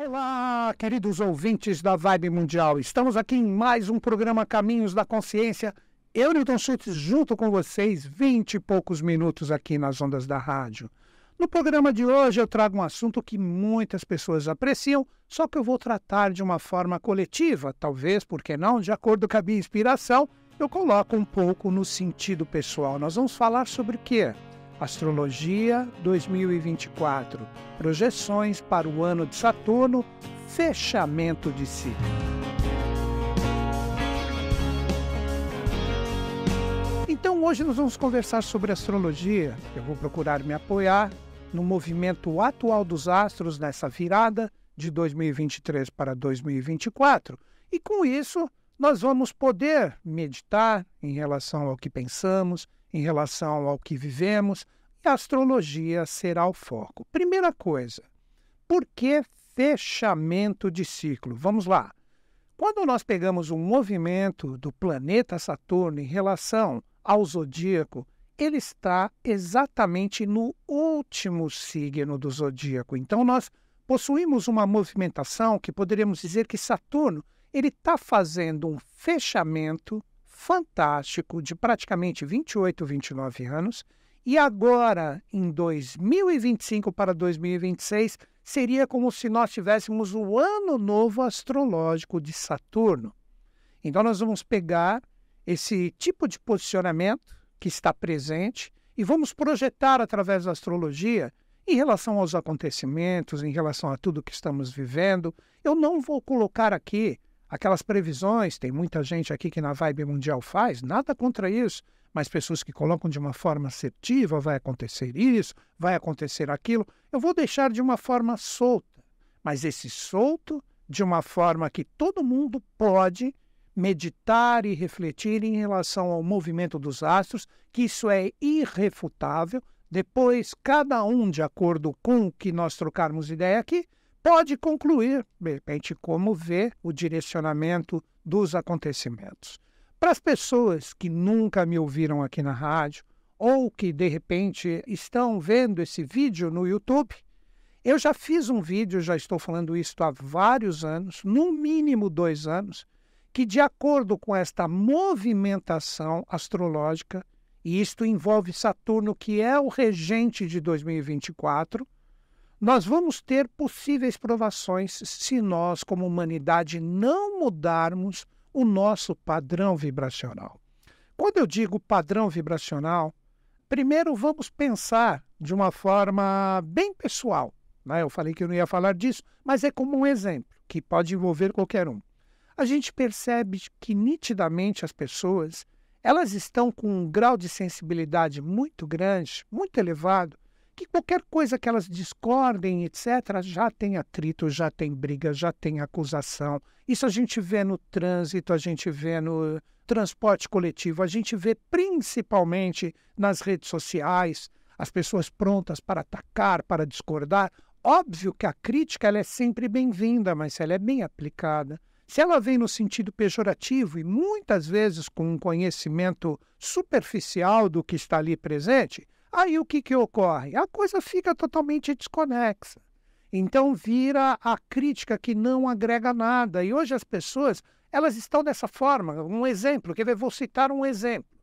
Olá, queridos ouvintes da Vibe Mundial. Estamos aqui em mais um programa Caminhos da Consciência. Eu, Newton Schultz, junto com vocês, vinte e poucos minutos aqui nas ondas da rádio. No programa de hoje eu trago um assunto que muitas pessoas apreciam, só que eu vou tratar de uma forma coletiva, talvez, porque não, de acordo com a minha inspiração, eu coloco um pouco no sentido pessoal. Nós vamos falar sobre o quê? Astrologia 2024, projeções para o ano de Saturno, fechamento de ciclo. Então hoje nós vamos conversar sobre astrologia. Eu vou procurar me apoiar no movimento atual dos astros nessa virada de 2023 para 2024. E com isso, nós vamos poder meditar em relação ao que pensamos, em relação ao que vivemos, e a astrologia será o foco. Primeira coisa, por que fechamento de ciclo? Vamos lá. Quando nós pegamos um movimento do planeta Saturno em relação ao zodíaco, ele está exatamente no último signo do zodíaco. Então nós possuímos uma movimentação que poderíamos dizer que Saturno ele está fazendo um fechamento fantástico de praticamente 28, 29 anos. E agora, em 2025 para 2026, seria como se nós tivéssemos o ano novo astrológico de Saturno. Então, nós vamos pegar esse tipo de posicionamento que está presente e vamos projetar através da astrologia em relação aos acontecimentos, em relação a tudo que estamos vivendo. Eu não vou colocar aqui aquelas previsões, tem muita gente aqui que na Vibe Mundial faz, nada contra isso, mas pessoas que colocam de uma forma assertiva, vai acontecer isso, vai acontecer aquilo, eu vou deixar de uma forma solta, mas esse solto de uma forma que todo mundo pode meditar e refletir em relação ao movimento dos astros, que isso é irrefutável. Depois, cada um, de acordo com o que nós trocarmos ideia aqui, pode concluir, de repente, como vê o direcionamento dos acontecimentos. Para as pessoas que nunca me ouviram aqui na rádio, ou que de repente estão vendo esse vídeo no YouTube, eu já fiz um vídeo, já estou falando isso há vários anos, no mínimo dois anos, que de acordo com esta movimentação astrológica, e isto envolve Saturno, que é o regente de 2024, nós vamos ter possíveis provações se nós, como humanidade, não mudarmos o nosso padrão vibracional. Quando eu digo padrão vibracional, primeiro vamos pensar de uma forma bem pessoal. Né? Eu falei que eu não ia falar disso, mas é como um exemplo que pode envolver qualquer um. A gente percebe que nitidamente as pessoas elas estão com um grau de sensibilidade muito grande, muito elevado, que qualquer coisa que elas discordem, etc., já tem atrito, já tem briga, já tem acusação. Isso a gente vê no trânsito, a gente vê no transporte coletivo, a gente vê principalmente nas redes sociais, as pessoas prontas para atacar, para discordar. Óbvio que a crítica ela é sempre bem-vinda, mas se ela é bem aplicada, se ela vem no sentido pejorativo e muitas vezes com um conhecimento superficial do que está ali presente, Aí o que, que ocorre? A coisa fica totalmente desconexa. Então vira a crítica que não agrega nada. E hoje as pessoas elas estão dessa forma. Um exemplo, quer ver? Vou citar um exemplo.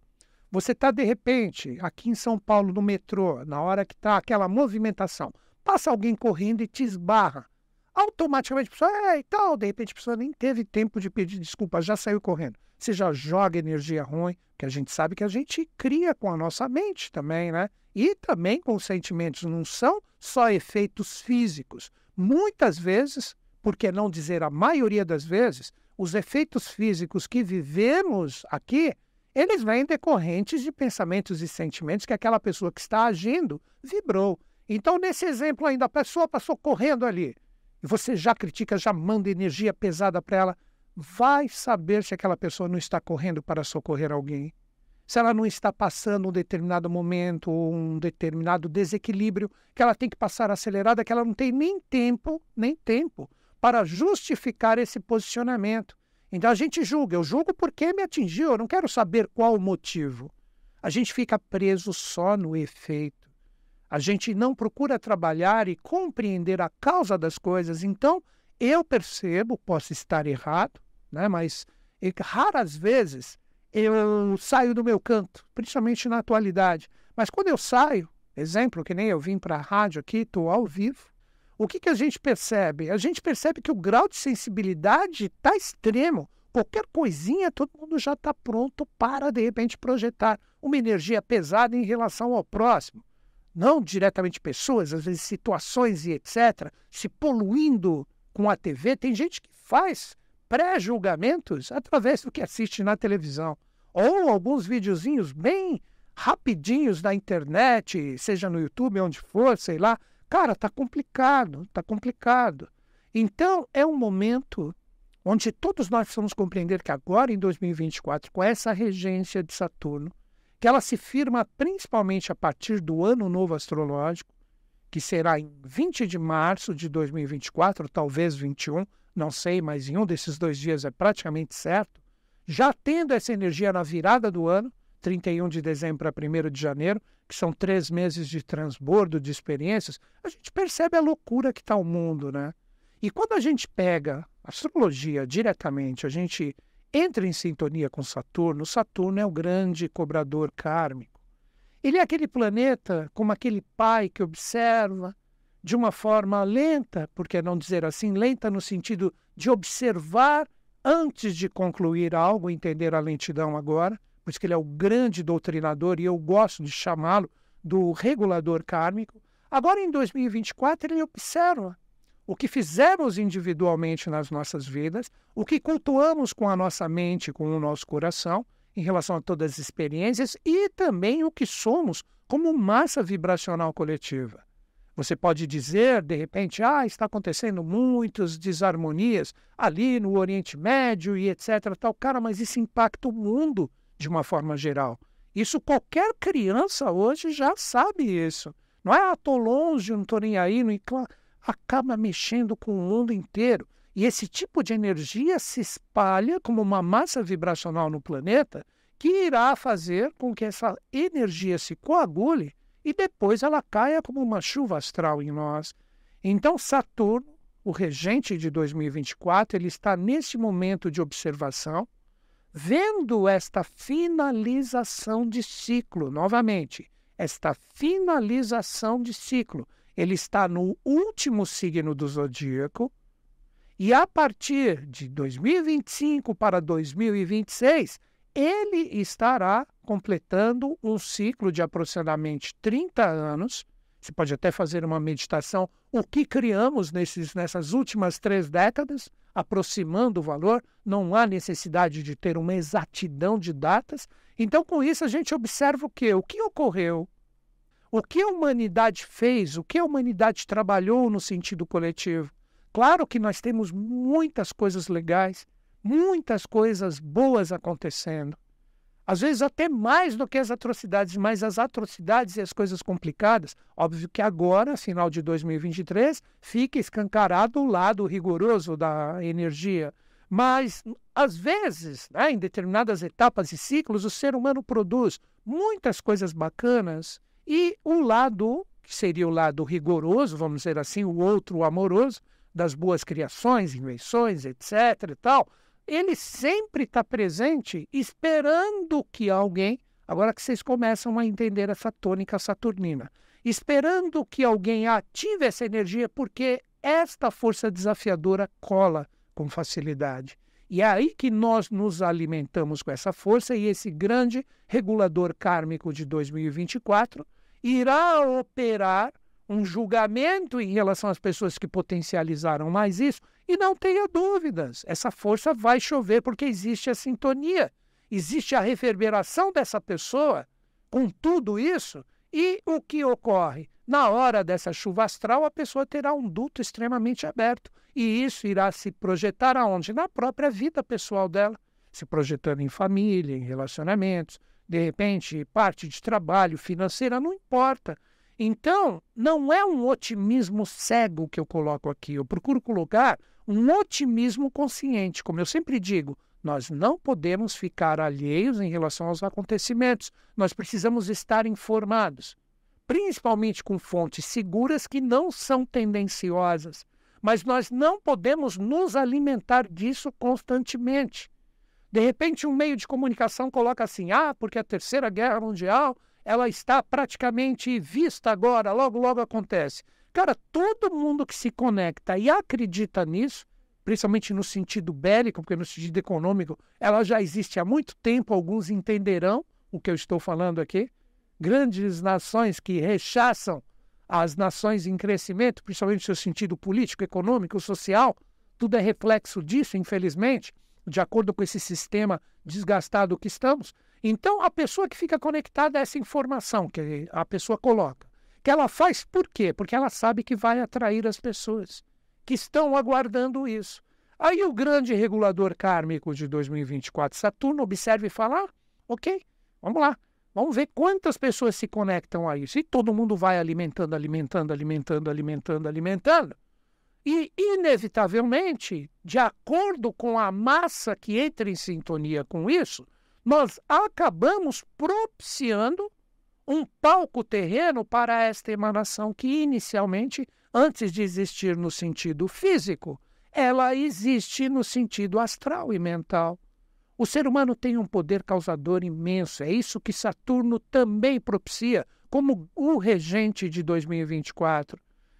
Você está, de repente, aqui em São Paulo, no metrô, na hora que está aquela movimentação, passa alguém correndo e te esbarra. Automaticamente a pessoa, é, e tal, de repente a pessoa nem teve tempo de pedir desculpa, já saiu correndo. Você já joga energia ruim, que a gente sabe que a gente cria com a nossa mente também, né? E também com os sentimentos. Não são só efeitos físicos. Muitas vezes, por que não dizer a maioria das vezes, os efeitos físicos que vivemos aqui, eles vêm decorrentes de pensamentos e sentimentos que aquela pessoa que está agindo vibrou. Então, nesse exemplo ainda, a pessoa passou correndo ali. E você já critica, já manda energia pesada para ela vai saber se aquela pessoa não está correndo para socorrer alguém. Se ela não está passando um determinado momento ou um determinado desequilíbrio que ela tem que passar acelerada, que ela não tem nem tempo, nem tempo para justificar esse posicionamento. Então a gente julga, eu julgo porque me atingiu, eu não quero saber qual o motivo. A gente fica preso só no efeito. A gente não procura trabalhar e compreender a causa das coisas. Então, Eu percebo, posso estar errado, né? mas raras vezes eu saio do meu canto, principalmente na atualidade. Mas quando eu saio, exemplo, que nem eu vim para a rádio aqui, estou ao vivo, o que, que a gente percebe? A gente percebe que o grau de sensibilidade está extremo. Qualquer coisinha, todo mundo já está pronto para, de repente, projetar uma energia pesada em relação ao próximo. Não diretamente pessoas, às vezes situações e etc., se poluindo com a TV. Tem gente que faz pré-julgamentos através do que assiste na televisão. Ou alguns videozinhos bem rapidinhos na internet, seja no YouTube, onde for, sei lá. Cara, tá complicado, tá complicado. Então, é um momento onde todos nós precisamos compreender que agora, em 2024, com essa regência de Saturno, que ela se firma principalmente a partir do ano novo astrológico, que será em 20 de março de 2024, talvez 21, não sei, mas em um desses dois dias é praticamente certo, já tendo essa energia na virada do ano, 31 de dezembro a 1 de janeiro, que são três meses de transbordo de experiências, a gente percebe a loucura que está o mundo, né? E quando a gente pega astrologia diretamente, a gente entra em sintonia com Saturno. Saturno é o grande cobrador kármico. Ele é aquele planeta como aquele pai que observa de uma forma lenta, por que não dizer assim, lenta no sentido de observar antes de concluir algo, entender a lentidão agora, por isso que ele é o grande doutrinador e eu gosto de chamá-lo do regulador kármico. Agora, em 2024, ele observa o que fizemos individualmente nas nossas vidas, o que cultuamos com a nossa mente, com o nosso coração, em relação a todas as experiências e também o que somos como massa vibracional coletiva. Você pode dizer, de repente, ah, está acontecendo muitas desarmonias ali no Oriente Médio e etc. Tal. Cara, mas isso impacta o mundo de uma forma geral. Isso qualquer criança hoje já sabe isso. Não é, ah, tô longe, não estou nem aí. Não acaba mexendo com o mundo inteiro. E esse tipo de energia se espalha como uma massa vibracional no planeta que irá fazer com que essa energia se coagule e depois ela caia como uma chuva astral em nós. Então, Saturno, o regente de 2024, ele está nesse momento de observação, vendo esta finalização de ciclo, novamente, esta finalização de ciclo ele está no último signo do zodíaco, e a partir de 2025 para 2026, ele estará completando um ciclo de aproximadamente 30 anos. Você pode até fazer uma meditação, o que criamos nesses, nessas últimas três décadas, aproximando o valor, não há necessidade de ter uma exatidão de datas. Então, com isso, a gente observa o que? O que ocorreu o que a humanidade fez, o que a humanidade trabalhou no sentido coletivo. Claro que nós temos muitas coisas legais, muitas coisas boas acontecendo. Às vezes até mais do que as atrocidades, mas as atrocidades e as coisas complicadas, óbvio que agora, final de 2023, fica escancarado o lado rigoroso da energia. Mas, às vezes, né, em determinadas etapas e ciclos, o ser humano produz muitas coisas bacanas e o lado, que seria o lado rigoroso, vamos dizer assim, o outro amoroso, das boas criações, invenções, etc. e tal, ele sempre está presente esperando que alguém, agora que vocês começam a entender essa tônica saturnina, esperando que alguém ative essa energia, porque esta força desafiadora cola com facilidade. E é aí que nós nos alimentamos com essa força e esse grande regulador kármico de 2024 irá operar um julgamento em relação às pessoas que potencializaram mais isso. E não tenha dúvidas, essa força vai chover porque existe a sintonia, existe a reverberação dessa pessoa com tudo isso. E o que ocorre? Na hora dessa chuva astral, a pessoa terá um duto extremamente aberto. E isso irá se projetar aonde? Na própria vida pessoal dela, se projetando em família, em relacionamentos, de repente, parte de trabalho financeira, não importa. Então, não é um otimismo cego que eu coloco aqui. Eu procuro colocar um otimismo consciente. Como eu sempre digo, nós não podemos ficar alheios em relação aos acontecimentos. Nós precisamos estar informados, principalmente com fontes seguras que não são tendenciosas, mas nós não podemos nos alimentar disso constantemente. De repente, um meio de comunicação coloca assim: ah, porque a Terceira Guerra Mundial ela está praticamente vista agora, logo, logo acontece. Cara, todo mundo que se conecta e acredita nisso, principalmente no sentido bélico, porque no sentido econômico ela já existe há muito tempo, alguns entenderão o que eu estou falando aqui. Grandes nações que rechaçam as nações em crescimento, principalmente no seu sentido político, econômico, social, tudo é reflexo disso, infelizmente, de acordo com esse sistema desgastado que estamos. Então, a pessoa que fica conectada a essa informação que a pessoa coloca, que ela faz por quê? Porque ela sabe que vai atrair as pessoas que estão aguardando isso. Aí o grande regulador kármico de 2024, Saturno, observa e fala: ah, ok, vamos lá, vamos ver quantas pessoas se conectam a isso. E todo mundo vai alimentando, alimentando, alimentando, alimentando, alimentando. E, inevitavelmente, de acordo com a massa que entra em sintonia com isso, nós acabamos propiciando um palco terreno para esta emanação que inicialmente, antes de existir no sentido físico, ela existe no sentido astral e mental. O ser humano tem um poder causador imenso, é isso que Saturno também propicia como o regente de 2024.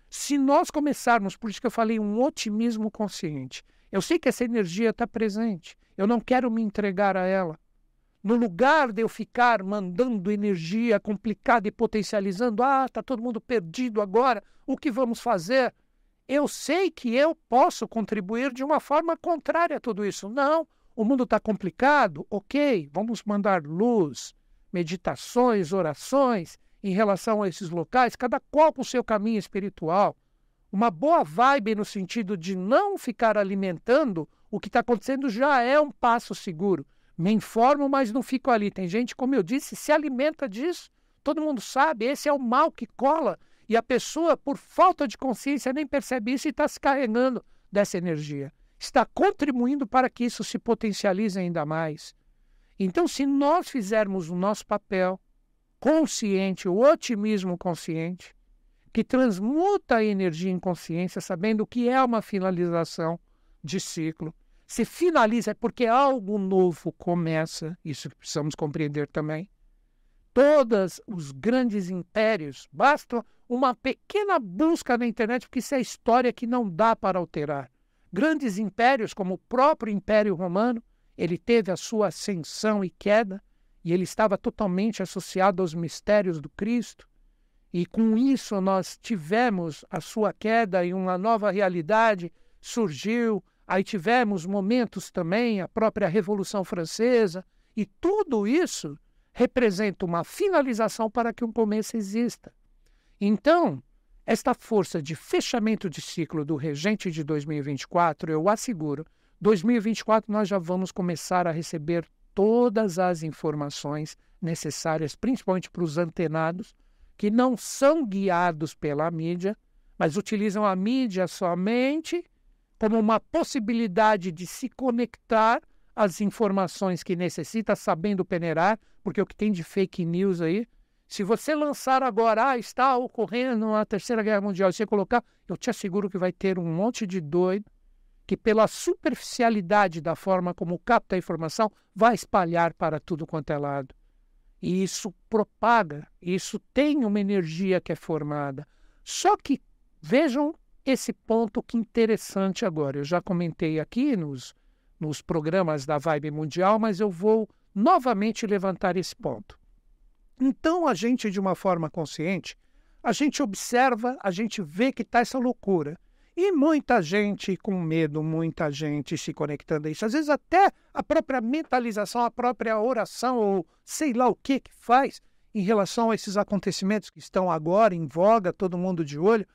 Se nós começarmos, por isso que eu falei, um otimismo consciente, eu sei que essa energia está presente, eu não quero me entregar a ela, no lugar de eu ficar mandando energia complicada e potencializando, ah, está todo mundo perdido agora, o que vamos fazer? Eu sei que eu posso contribuir de uma forma contrária a tudo isso. Não, o mundo está complicado, ok, vamos mandar luz, meditações, orações em relação a esses locais, cada qual com o seu caminho espiritual. Uma boa vibe no sentido de não ficar alimentando o que está acontecendo já é um passo seguro me informo, mas não fico ali. Tem gente, como eu disse, se alimenta disso. Todo mundo sabe, esse é o mal que cola. E a pessoa, por falta de consciência, nem percebe isso e está se carregando dessa energia. Está contribuindo para que isso se potencialize ainda mais. Então, se nós fizermos o nosso papel consciente, o otimismo consciente, que transmuta a energia em consciência, sabendo que é uma finalização de ciclo, se finaliza é porque algo novo começa, isso precisamos compreender também. Todos os grandes impérios, basta uma pequena busca na internet, porque isso é história que não dá para alterar. Grandes impérios, como o próprio Império Romano, ele teve a sua ascensão e queda, e ele estava totalmente associado aos mistérios do Cristo. E com isso nós tivemos a sua queda e uma nova realidade surgiu Aí tivemos momentos também, a própria Revolução Francesa, e tudo isso representa uma finalização para que um começo exista. Então, esta força de fechamento de ciclo do regente de 2024, eu asseguro, 2024 nós já vamos começar a receber todas as informações necessárias, principalmente para os antenados, que não são guiados pela mídia, mas utilizam a mídia somente como uma possibilidade de se conectar às informações que necessita, sabendo peneirar, porque o que tem de fake news aí, se você lançar agora, ah, está ocorrendo a Terceira Guerra Mundial, e você colocar, eu te asseguro que vai ter um monte de doido que, pela superficialidade da forma como capta a informação, vai espalhar para tudo quanto é lado. E isso propaga, isso tem uma energia que é formada. Só que vejam esse ponto que interessante agora. Eu já comentei aqui nos, nos programas da Vibe Mundial, mas eu vou novamente levantar esse ponto. Então, a gente, de uma forma consciente, a gente observa, a gente vê que está essa loucura. E muita gente com medo, muita gente se conectando a isso. Às vezes, até a própria mentalização, a própria oração, ou sei lá o que que faz em relação a esses acontecimentos que estão agora em voga, todo mundo de olho.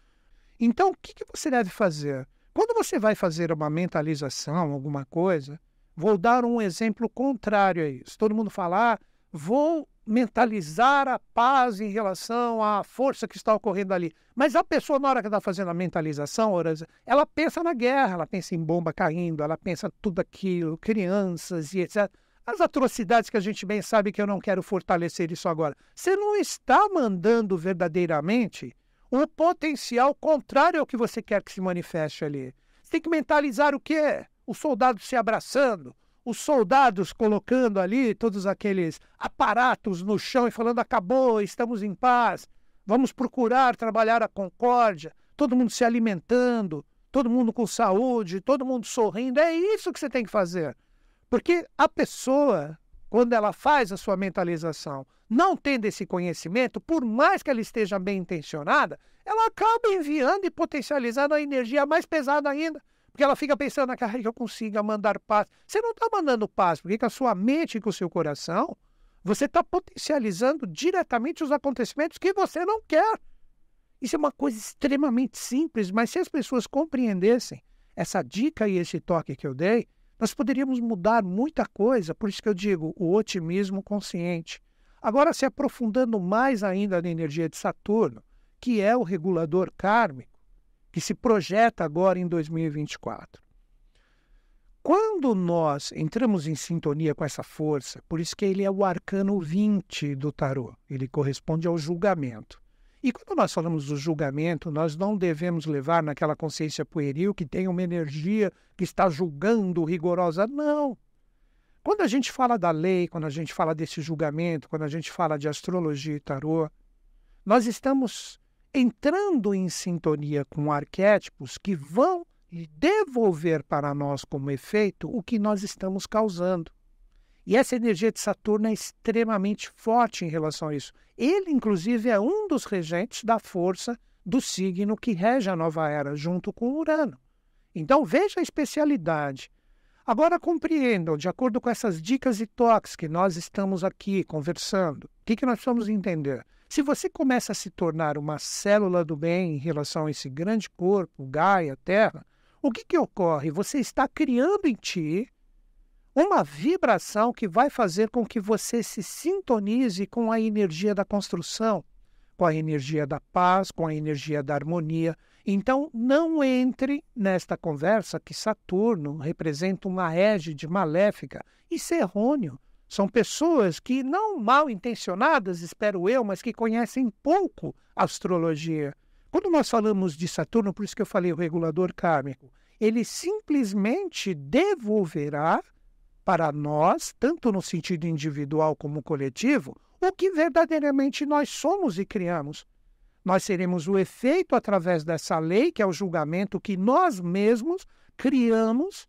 Então, o que, que você deve fazer? Quando você vai fazer uma mentalização, alguma coisa, vou dar um exemplo contrário a isso. Todo mundo fala, ah, vou mentalizar a paz em relação à força que está ocorrendo ali. Mas a pessoa, na hora que está fazendo a mentalização, ela pensa na guerra, ela pensa em bomba caindo, ela pensa tudo aquilo, crianças e etc. As atrocidades que a gente bem sabe que eu não quero fortalecer isso agora. Você não está mandando verdadeiramente o potencial contrário ao que você quer que se manifeste ali. Você tem que mentalizar o quê? Os soldados se abraçando, os soldados colocando ali todos aqueles aparatos no chão e falando: acabou, estamos em paz, vamos procurar trabalhar a concórdia, todo mundo se alimentando, todo mundo com saúde, todo mundo sorrindo. É isso que você tem que fazer. Porque a pessoa, quando ela faz a sua mentalização, não tendo esse conhecimento, por mais que ela esteja bem intencionada, ela acaba enviando e potencializando a energia mais pesada ainda. Porque ela fica pensando naquela que eu consiga mandar paz. Você não está mandando paz, porque com a sua mente e com o seu coração, você está potencializando diretamente os acontecimentos que você não quer. Isso é uma coisa extremamente simples, mas se as pessoas compreendessem essa dica e esse toque que eu dei, nós poderíamos mudar muita coisa. Por isso que eu digo o otimismo consciente. Agora, se aprofundando mais ainda na energia de Saturno, que é o regulador kármico, que se projeta agora em 2024. Quando nós entramos em sintonia com essa força, por isso que ele é o arcano 20 do tarô, ele corresponde ao julgamento. E quando nós falamos do julgamento, nós não devemos levar naquela consciência pueril que tem uma energia que está julgando rigorosa. Não. Quando a gente fala da lei, quando a gente fala desse julgamento, quando a gente fala de astrologia e tarô, nós estamos entrando em sintonia com arquétipos que vão devolver para nós como efeito o que nós estamos causando. E essa energia de Saturno é extremamente forte em relação a isso. Ele, inclusive, é um dos regentes da força do signo que rege a nova era, junto com Urano. Então, veja a especialidade. Agora compreendam, de acordo com essas dicas e toques que nós estamos aqui conversando, o que, que nós precisamos entender? Se você começa a se tornar uma célula do bem em relação a esse grande corpo, Gaia, Terra, o que, que ocorre? Você está criando em ti uma vibração que vai fazer com que você se sintonize com a energia da construção, com a energia da paz, com a energia da harmonia. Então, não entre nesta conversa que Saturno representa uma égide maléfica. Isso é errôneo. São pessoas que, não mal intencionadas, espero eu, mas que conhecem pouco a astrologia. Quando nós falamos de Saturno, por isso que eu falei o regulador kármico, ele simplesmente devolverá para nós, tanto no sentido individual como coletivo, o que verdadeiramente nós somos e criamos. Nós seremos o efeito através dessa lei, que é o julgamento que nós mesmos criamos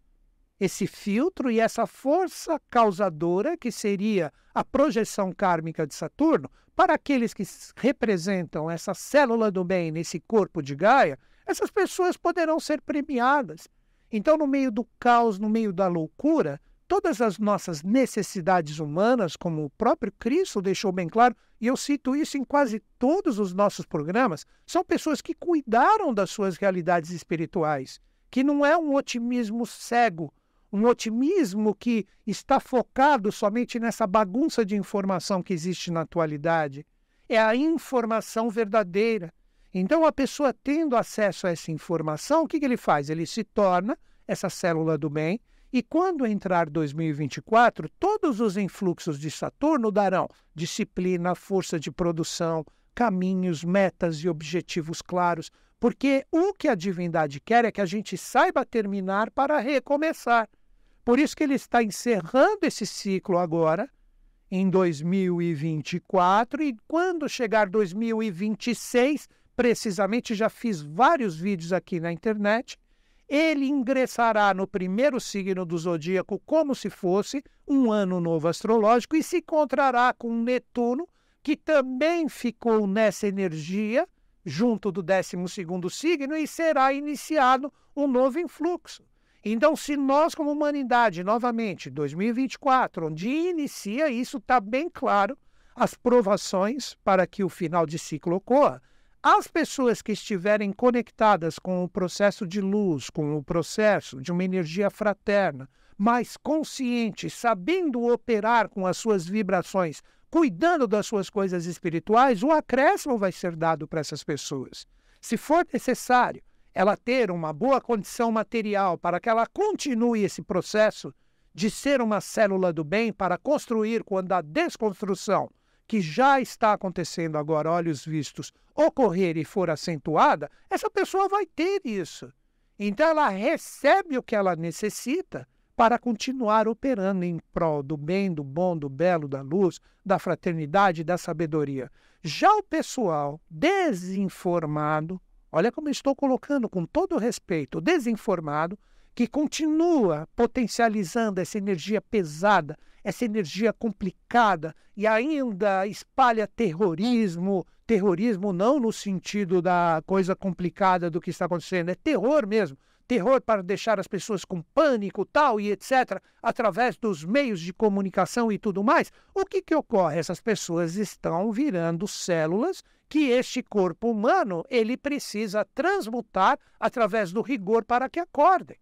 esse filtro e essa força causadora, que seria a projeção kármica de Saturno, para aqueles que representam essa célula do bem nesse corpo de Gaia, essas pessoas poderão ser premiadas. Então, no meio do caos, no meio da loucura, todas as nossas necessidades humanas, como o próprio Cristo deixou bem claro, e eu cito isso em quase todos os nossos programas, são pessoas que cuidaram das suas realidades espirituais, que não é um otimismo cego, um otimismo que está focado somente nessa bagunça de informação que existe na atualidade. É a informação verdadeira. Então, a pessoa tendo acesso a essa informação, o que, que ele faz? Ele se torna essa célula do bem, e quando entrar 2024, todos os influxos de Saturno darão disciplina, força de produção, caminhos, metas e objetivos claros, porque o que a divindade quer é que a gente saiba terminar para recomeçar. Por isso que ele está encerrando esse ciclo agora, em 2024, e quando chegar 2026, precisamente já fiz vários vídeos aqui na internet, ele ingressará no primeiro signo do zodíaco como se fosse um ano novo astrológico e se encontrará com Netuno, que também ficou nessa energia, junto do 12 signo, e será iniciado um novo influxo. Então, se nós, como humanidade, novamente, 2024, onde inicia isso, está bem claro as provações para que o final de ciclo ocorra. As pessoas que estiverem conectadas com o processo de luz, com o processo de uma energia fraterna, mais conscientes, sabendo operar com as suas vibrações, cuidando das suas coisas espirituais, o acréscimo vai ser dado para essas pessoas. Se for necessário, ela ter uma boa condição material para que ela continue esse processo de ser uma célula do bem para construir quando a desconstrução, que já está acontecendo agora, olhos vistos, ocorrer e for acentuada, essa pessoa vai ter isso. Então ela recebe o que ela necessita para continuar operando em prol do bem, do bom, do belo, da luz, da fraternidade, da sabedoria. Já o pessoal desinformado, olha como estou colocando com todo respeito, desinformado, que continua potencializando essa energia pesada, essa energia complicada e ainda espalha terrorismo, terrorismo não no sentido da coisa complicada do que está acontecendo, é terror mesmo, terror para deixar as pessoas com pânico, tal e etc, através dos meios de comunicação e tudo mais. O que que ocorre? Essas pessoas estão virando células que este corpo humano ele precisa transmutar através do rigor para que acordem.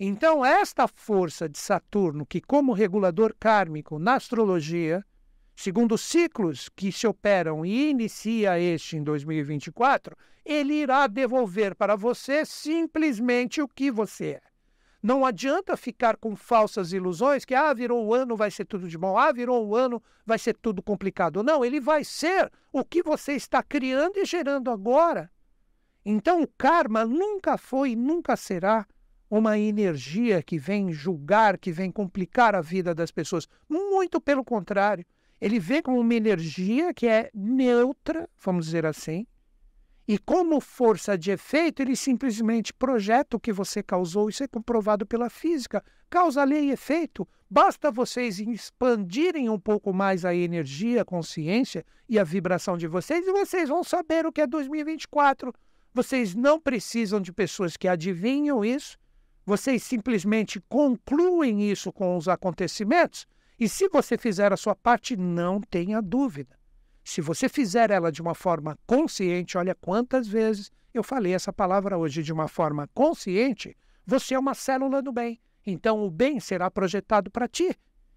Então, esta força de Saturno, que como regulador kármico na astrologia, segundo os ciclos que se operam e inicia este em 2024, ele irá devolver para você simplesmente o que você é. Não adianta ficar com falsas ilusões que, ah, virou o ano, vai ser tudo de bom, ah, virou o ano, vai ser tudo complicado. Não, ele vai ser o que você está criando e gerando agora. Então, o karma nunca foi e nunca será uma energia que vem julgar, que vem complicar a vida das pessoas. Muito pelo contrário. Ele vê como uma energia que é neutra, vamos dizer assim, e como força de efeito, ele simplesmente projeta o que você causou. Isso é comprovado pela física. Causa lei e efeito. Basta vocês expandirem um pouco mais a energia, a consciência e a vibração de vocês e vocês vão saber o que é 2024. Vocês não precisam de pessoas que adivinham isso vocês simplesmente concluem isso com os acontecimentos, e se você fizer a sua parte, não tenha dúvida. Se você fizer ela de uma forma consciente, olha quantas vezes eu falei essa palavra hoje de uma forma consciente, você é uma célula do bem. Então o bem será projetado para ti.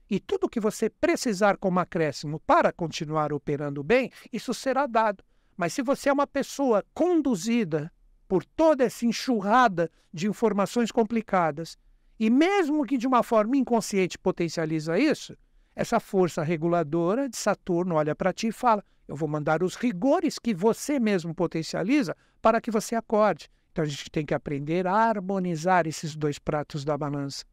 E tudo que você precisar como acréscimo para continuar operando bem, isso será dado. Mas se você é uma pessoa conduzida por toda essa enxurrada de informações complicadas, e mesmo que de uma forma inconsciente potencializa isso, essa força reguladora de Saturno olha para ti e fala: Eu vou mandar os rigores que você mesmo potencializa para que você acorde. Então a gente tem que aprender a harmonizar esses dois pratos da balança.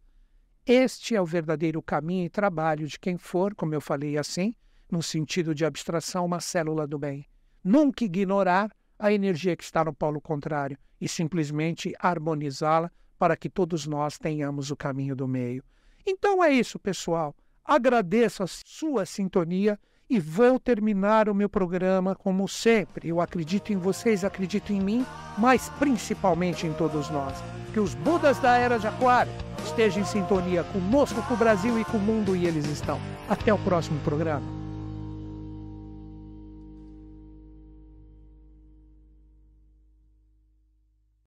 Este é o verdadeiro caminho e trabalho de quem for, como eu falei assim, no sentido de abstração, uma célula do bem. Nunca ignorar a energia que está no polo contrário e simplesmente harmonizá-la para que todos nós tenhamos o caminho do meio. Então é isso, pessoal. Agradeço a sua sintonia e vou terminar o meu programa como sempre. Eu acredito em vocês, acredito em mim, mas principalmente em todos nós. Que os Budas da Era de Aquário estejam em sintonia conosco, com o Brasil e com o mundo, e eles estão. Até o próximo programa.